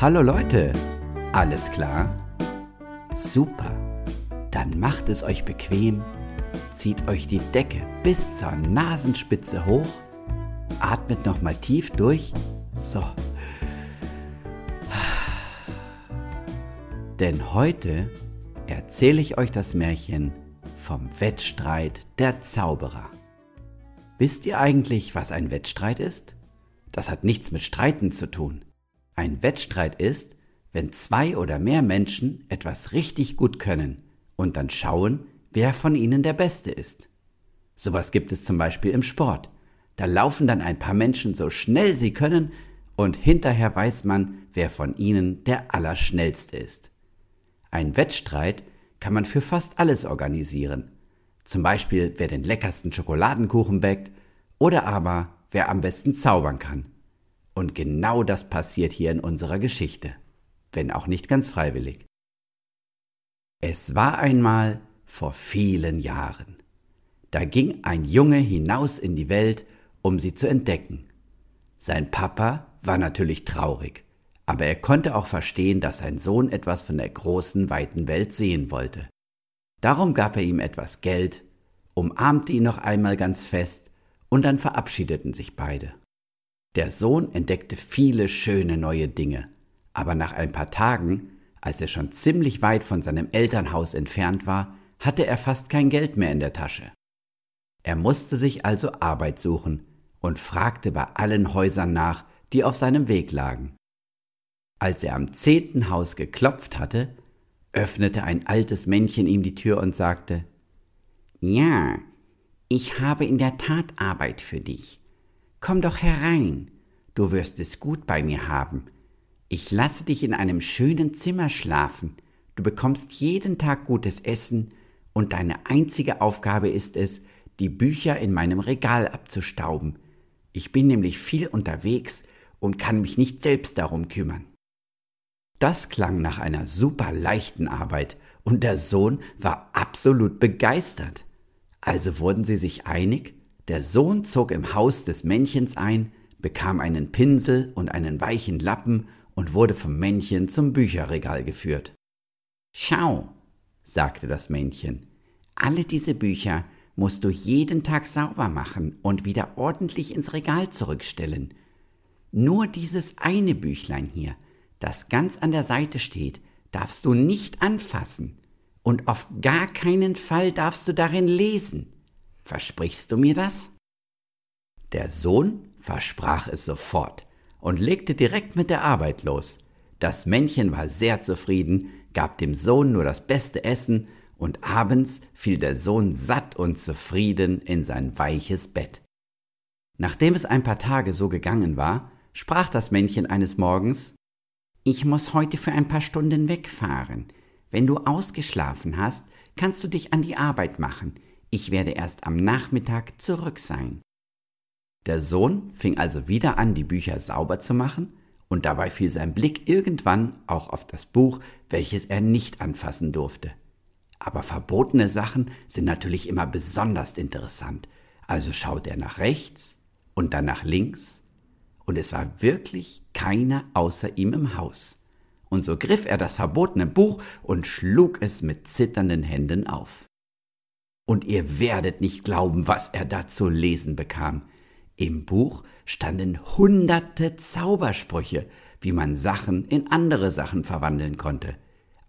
Hallo Leute, alles klar? Super, dann macht es euch bequem, zieht euch die Decke bis zur Nasenspitze hoch, atmet nochmal tief durch, so. Denn heute erzähle ich euch das Märchen vom Wettstreit der Zauberer. Wisst ihr eigentlich, was ein Wettstreit ist? Das hat nichts mit Streiten zu tun. Ein Wettstreit ist, wenn zwei oder mehr Menschen etwas richtig gut können und dann schauen, wer von ihnen der Beste ist. Sowas gibt es zum Beispiel im Sport. Da laufen dann ein paar Menschen so schnell sie können und hinterher weiß man, wer von ihnen der Allerschnellste ist. Ein Wettstreit kann man für fast alles organisieren. Zum Beispiel, wer den leckersten Schokoladenkuchen bäckt oder aber wer am besten zaubern kann. Und genau das passiert hier in unserer Geschichte, wenn auch nicht ganz freiwillig. Es war einmal vor vielen Jahren. Da ging ein Junge hinaus in die Welt, um sie zu entdecken. Sein Papa war natürlich traurig, aber er konnte auch verstehen, dass sein Sohn etwas von der großen, weiten Welt sehen wollte. Darum gab er ihm etwas Geld, umarmte ihn noch einmal ganz fest, und dann verabschiedeten sich beide. Der Sohn entdeckte viele schöne neue Dinge, aber nach ein paar Tagen, als er schon ziemlich weit von seinem Elternhaus entfernt war, hatte er fast kein Geld mehr in der Tasche. Er musste sich also Arbeit suchen und fragte bei allen Häusern nach, die auf seinem Weg lagen. Als er am zehnten Haus geklopft hatte, öffnete ein altes Männchen ihm die Tür und sagte Ja, ich habe in der Tat Arbeit für dich. Komm doch herein, du wirst es gut bei mir haben. Ich lasse dich in einem schönen Zimmer schlafen, du bekommst jeden Tag gutes Essen, und deine einzige Aufgabe ist es, die Bücher in meinem Regal abzustauben. Ich bin nämlich viel unterwegs und kann mich nicht selbst darum kümmern. Das klang nach einer super leichten Arbeit, und der Sohn war absolut begeistert. Also wurden sie sich einig, der Sohn zog im Haus des Männchens ein, bekam einen Pinsel und einen weichen Lappen und wurde vom Männchen zum Bücherregal geführt. Schau, sagte das Männchen, alle diese Bücher musst du jeden Tag sauber machen und wieder ordentlich ins Regal zurückstellen. Nur dieses eine Büchlein hier, das ganz an der Seite steht, darfst du nicht anfassen, und auf gar keinen Fall darfst du darin lesen. Versprichst du mir das? Der Sohn versprach es sofort und legte direkt mit der Arbeit los. Das Männchen war sehr zufrieden, gab dem Sohn nur das beste Essen, und abends fiel der Sohn satt und zufrieden in sein weiches Bett. Nachdem es ein paar Tage so gegangen war, sprach das Männchen eines Morgens Ich muss heute für ein paar Stunden wegfahren. Wenn du ausgeschlafen hast, kannst du dich an die Arbeit machen. Ich werde erst am Nachmittag zurück sein. Der Sohn fing also wieder an, die Bücher sauber zu machen, und dabei fiel sein Blick irgendwann auch auf das Buch, welches er nicht anfassen durfte. Aber verbotene Sachen sind natürlich immer besonders interessant, also schaute er nach rechts und dann nach links, und es war wirklich keiner außer ihm im Haus. Und so griff er das verbotene Buch und schlug es mit zitternden Händen auf und ihr werdet nicht glauben, was er da zu lesen bekam. Im Buch standen hunderte Zaubersprüche, wie man Sachen in andere Sachen verwandeln konnte,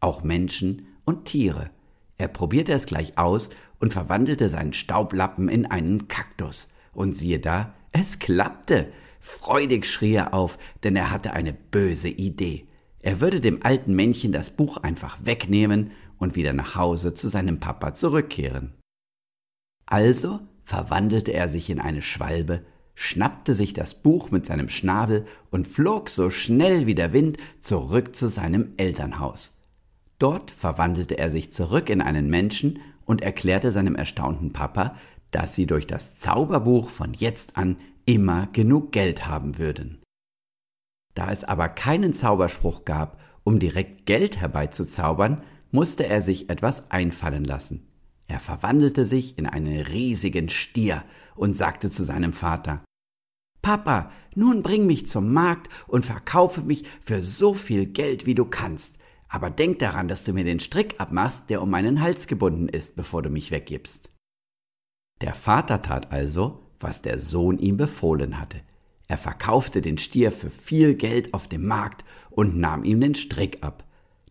auch Menschen und Tiere. Er probierte es gleich aus und verwandelte seinen Staublappen in einen Kaktus. Und siehe da, es klappte. Freudig schrie er auf, denn er hatte eine böse Idee. Er würde dem alten Männchen das Buch einfach wegnehmen und wieder nach Hause zu seinem Papa zurückkehren. Also verwandelte er sich in eine Schwalbe, schnappte sich das Buch mit seinem Schnabel und flog so schnell wie der Wind zurück zu seinem Elternhaus. Dort verwandelte er sich zurück in einen Menschen und erklärte seinem erstaunten Papa, dass sie durch das Zauberbuch von jetzt an immer genug Geld haben würden. Da es aber keinen Zauberspruch gab, um direkt Geld herbeizuzaubern, musste er sich etwas einfallen lassen. Er verwandelte sich in einen riesigen Stier und sagte zu seinem Vater Papa, nun bring mich zum Markt und verkaufe mich für so viel Geld, wie du kannst. Aber denk daran, dass du mir den Strick abmachst, der um meinen Hals gebunden ist, bevor du mich weggibst. Der Vater tat also, was der Sohn ihm befohlen hatte. Er verkaufte den Stier für viel Geld auf dem Markt und nahm ihm den Strick ab.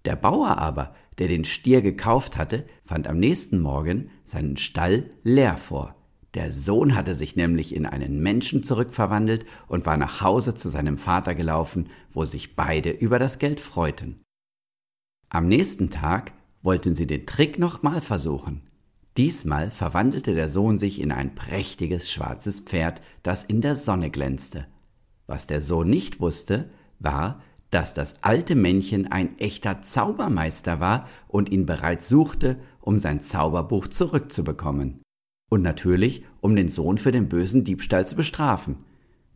Der Bauer aber, der den Stier gekauft hatte, fand am nächsten Morgen seinen Stall leer vor. Der Sohn hatte sich nämlich in einen Menschen zurückverwandelt und war nach Hause zu seinem Vater gelaufen, wo sich beide über das Geld freuten. Am nächsten Tag wollten sie den Trick nochmal versuchen. Diesmal verwandelte der Sohn sich in ein prächtiges schwarzes Pferd, das in der Sonne glänzte. Was der Sohn nicht wusste, war, dass das alte Männchen ein echter Zaubermeister war und ihn bereits suchte, um sein Zauberbuch zurückzubekommen. Und natürlich, um den Sohn für den bösen Diebstahl zu bestrafen.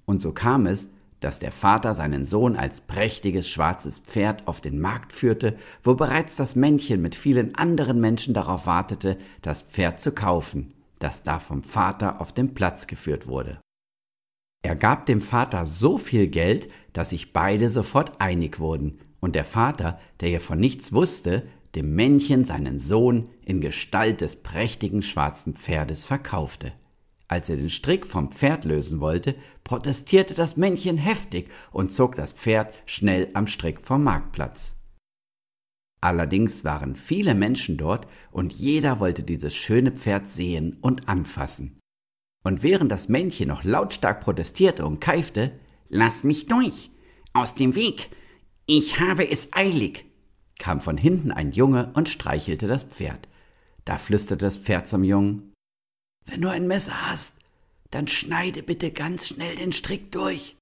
Und so kam es, dass der Vater seinen Sohn als prächtiges schwarzes Pferd auf den Markt führte, wo bereits das Männchen mit vielen anderen Menschen darauf wartete, das Pferd zu kaufen, das da vom Vater auf den Platz geführt wurde. Er gab dem Vater so viel Geld, dass sich beide sofort einig wurden, und der Vater, der ja von nichts wusste, dem Männchen seinen Sohn in Gestalt des prächtigen schwarzen Pferdes verkaufte. Als er den Strick vom Pferd lösen wollte, protestierte das Männchen heftig und zog das Pferd schnell am Strick vom Marktplatz. Allerdings waren viele Menschen dort und jeder wollte dieses schöne Pferd sehen und anfassen. Und während das Männchen noch lautstark protestierte und keifte, Lass mich durch! Aus dem Weg! Ich habe es eilig! kam von hinten ein Junge und streichelte das Pferd. Da flüsterte das Pferd zum Jungen wenn du ein Messer hast, dann schneide bitte ganz schnell den Strick durch.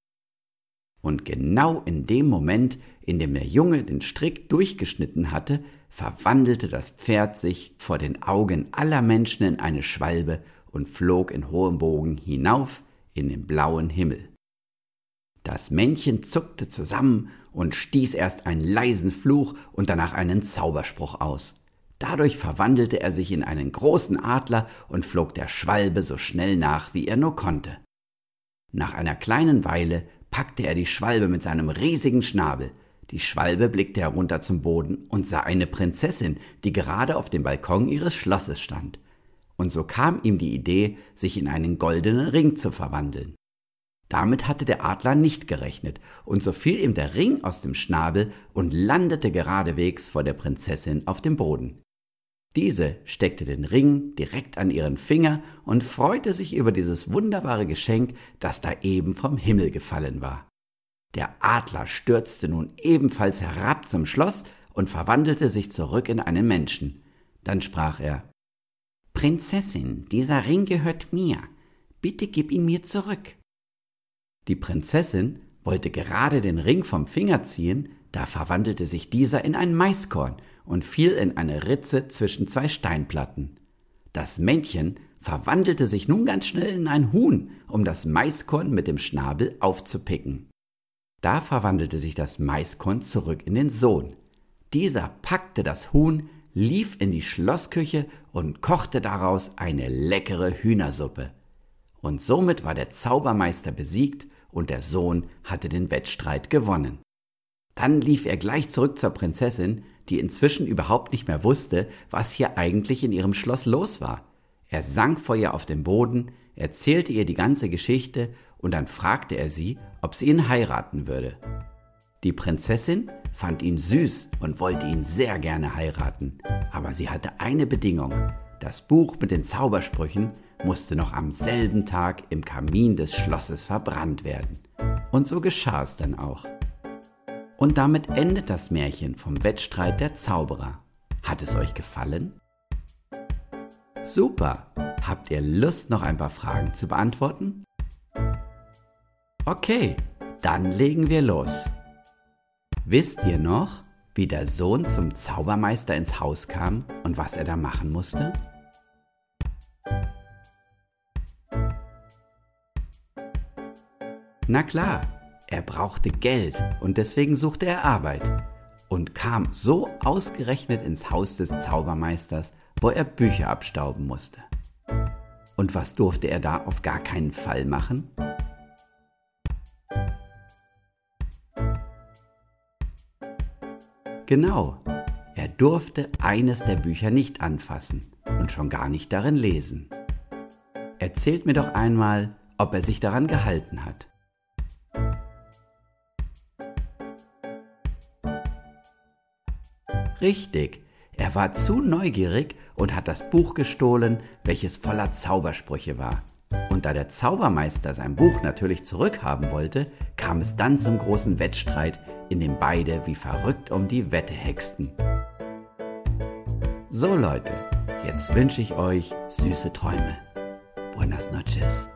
Und genau in dem Moment, in dem der Junge den Strick durchgeschnitten hatte, verwandelte das Pferd sich vor den Augen aller Menschen in eine Schwalbe und flog in hohem Bogen hinauf in den blauen Himmel. Das Männchen zuckte zusammen und stieß erst einen leisen Fluch und danach einen Zauberspruch aus. Dadurch verwandelte er sich in einen großen Adler und flog der Schwalbe so schnell nach, wie er nur konnte. Nach einer kleinen Weile packte er die Schwalbe mit seinem riesigen Schnabel. Die Schwalbe blickte herunter zum Boden und sah eine Prinzessin, die gerade auf dem Balkon ihres Schlosses stand. Und so kam ihm die Idee, sich in einen goldenen Ring zu verwandeln. Damit hatte der Adler nicht gerechnet, und so fiel ihm der Ring aus dem Schnabel und landete geradewegs vor der Prinzessin auf dem Boden. Diese steckte den Ring direkt an ihren Finger und freute sich über dieses wunderbare Geschenk, das da eben vom Himmel gefallen war. Der Adler stürzte nun ebenfalls herab zum Schloss und verwandelte sich zurück in einen Menschen. Dann sprach er Prinzessin, dieser Ring gehört mir. Bitte gib ihn mir zurück. Die Prinzessin wollte gerade den Ring vom Finger ziehen, da verwandelte sich dieser in ein Maiskorn und fiel in eine Ritze zwischen zwei Steinplatten. Das Männchen verwandelte sich nun ganz schnell in ein Huhn, um das Maiskorn mit dem Schnabel aufzupicken. Da verwandelte sich das Maiskorn zurück in den Sohn. Dieser packte das Huhn, lief in die Schlossküche und kochte daraus eine leckere Hühnersuppe. Und somit war der Zaubermeister besiegt und der Sohn hatte den Wettstreit gewonnen. Dann lief er gleich zurück zur Prinzessin, die inzwischen überhaupt nicht mehr wusste, was hier eigentlich in ihrem Schloss los war. Er sank vor ihr auf den Boden, erzählte ihr die ganze Geschichte und dann fragte er sie, ob sie ihn heiraten würde. Die Prinzessin fand ihn süß und wollte ihn sehr gerne heiraten, aber sie hatte eine Bedingung. Das Buch mit den Zaubersprüchen musste noch am selben Tag im Kamin des Schlosses verbrannt werden. Und so geschah es dann auch. Und damit endet das Märchen vom Wettstreit der Zauberer. Hat es euch gefallen? Super! Habt ihr Lust, noch ein paar Fragen zu beantworten? Okay, dann legen wir los. Wisst ihr noch, wie der Sohn zum Zaubermeister ins Haus kam und was er da machen musste? Na klar, er brauchte Geld und deswegen suchte er Arbeit und kam so ausgerechnet ins Haus des Zaubermeisters, wo er Bücher abstauben musste. Und was durfte er da auf gar keinen Fall machen? Genau, er durfte eines der Bücher nicht anfassen und schon gar nicht darin lesen. Erzählt mir doch einmal, ob er sich daran gehalten hat. Richtig, er war zu neugierig und hat das Buch gestohlen, welches voller Zaubersprüche war. Und da der Zaubermeister sein Buch natürlich zurückhaben wollte, kam es dann zum großen Wettstreit, in dem beide wie verrückt um die Wette hexten. So Leute, jetzt wünsche ich euch süße Träume. Buenas noches.